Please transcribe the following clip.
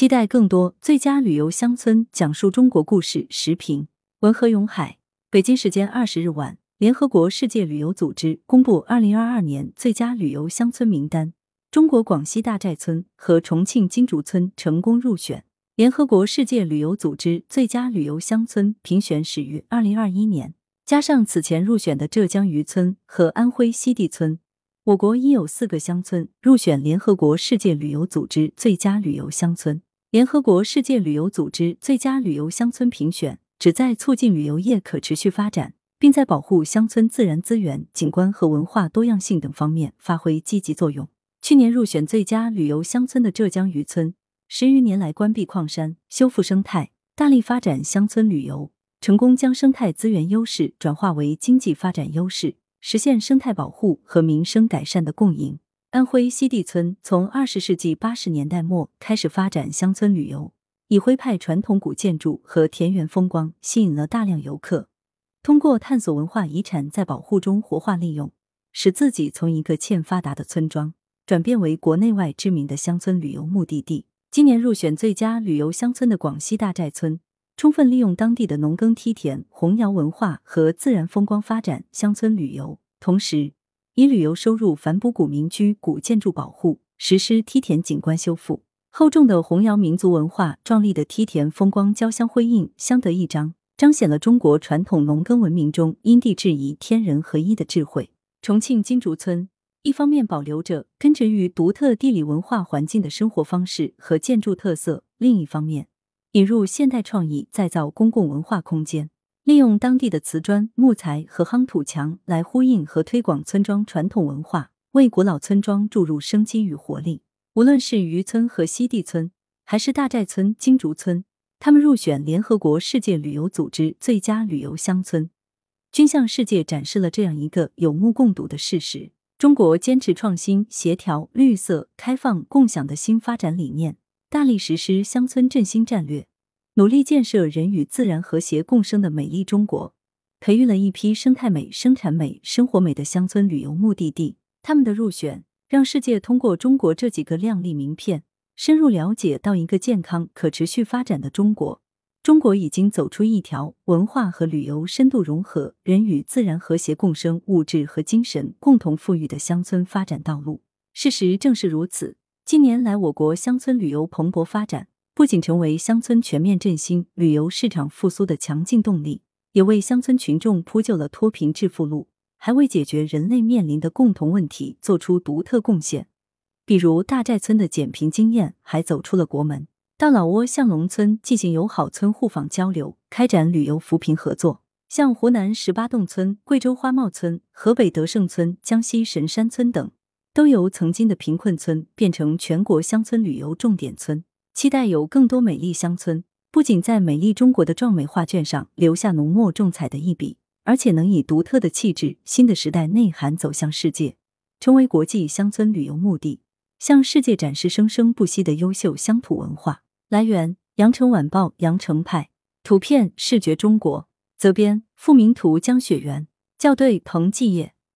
期待更多最佳旅游乡村讲述中国故事时评。文和永海，北京时间二十日晚，联合国世界旅游组织公布二零二二年最佳旅游乡村名单，中国广西大寨村和重庆金竹村成功入选。联合国世界旅游组织最佳旅游乡村评选始于二零二一年，加上此前入选的浙江渔村和安徽西递村。我国已有四个乡村入选联合国世界旅游组织最佳旅游乡村。联合国世界旅游组织最佳旅游乡村评选旨在促进旅游业可持续发展，并在保护乡村自然资源、景观和文化多样性等方面发挥积极作用。去年入选最佳旅游乡村的浙江渔村，十余年来关闭矿山、修复生态，大力发展乡村旅游，成功将生态资源优势转化为经济发展优势。实现生态保护和民生改善的共赢。安徽西递村从二十世纪八十年代末开始发展乡村旅游，以徽派传统古建筑和田园风光吸引了大量游客。通过探索文化遗产在保护中活化利用，使自己从一个欠发达的村庄转变为国内外知名的乡村旅游目的地。今年入选最佳旅游乡村的广西大寨村。充分利用当地的农耕梯田、红窑文化和自然风光发展乡村旅游，同时以旅游收入反哺古民居、古建筑保护，实施梯田景观修复。厚重的弘扬民族文化、壮丽的梯田风光交相辉映，相得益彰，彰显了中国传统农耕文明中因地制宜、天人合一的智慧。重庆金竹村一方面保留着根植于独特地理文化环境的生活方式和建筑特色，另一方面。引入现代创意，再造公共文化空间，利用当地的瓷砖、木材和夯土墙来呼应和推广村庄传统文化，为古老村庄注入生机与活力。无论是渔村和西地村，还是大寨村、金竹村，他们入选联合国世界旅游组织最佳旅游乡村，均向世界展示了这样一个有目共睹的事实：中国坚持创新、协调、绿色、开放、共享的新发展理念。大力实施乡村振兴战略，努力建设人与自然和谐共生的美丽中国，培育了一批生态美、生产美、生活美的乡村旅游目的地。他们的入选，让世界通过中国这几个亮丽名片，深入了解到一个健康、可持续发展的中国。中国已经走出一条文化和旅游深度融合、人与自然和谐共生、物质和精神共同富裕的乡村发展道路。事实正是如此。近年来，我国乡村旅游蓬勃发展，不仅成为乡村全面振兴、旅游市场复苏的强劲动力，也为乡村群众铺就了脱贫致富路，还为解决人类面临的共同问题做出独特贡献。比如大寨村的减贫经验还走出了国门。到老挝向农村进行友好村互访交流，开展旅游扶贫合作；像湖南十八洞村、贵州花茂村、河北德胜村、江西神山村等。都由曾经的贫困村变成全国乡村旅游重点村，期待有更多美丽乡村，不仅在美丽中国的壮美画卷上留下浓墨重彩的一笔，而且能以独特的气质、新的时代内涵走向世界，成为国际乡村旅游目的，向世界展示生生不息的优秀乡土文化。来源：羊城晚报羊城派，图片：视觉中国，责编：付明图，江雪源，校对：彭继业。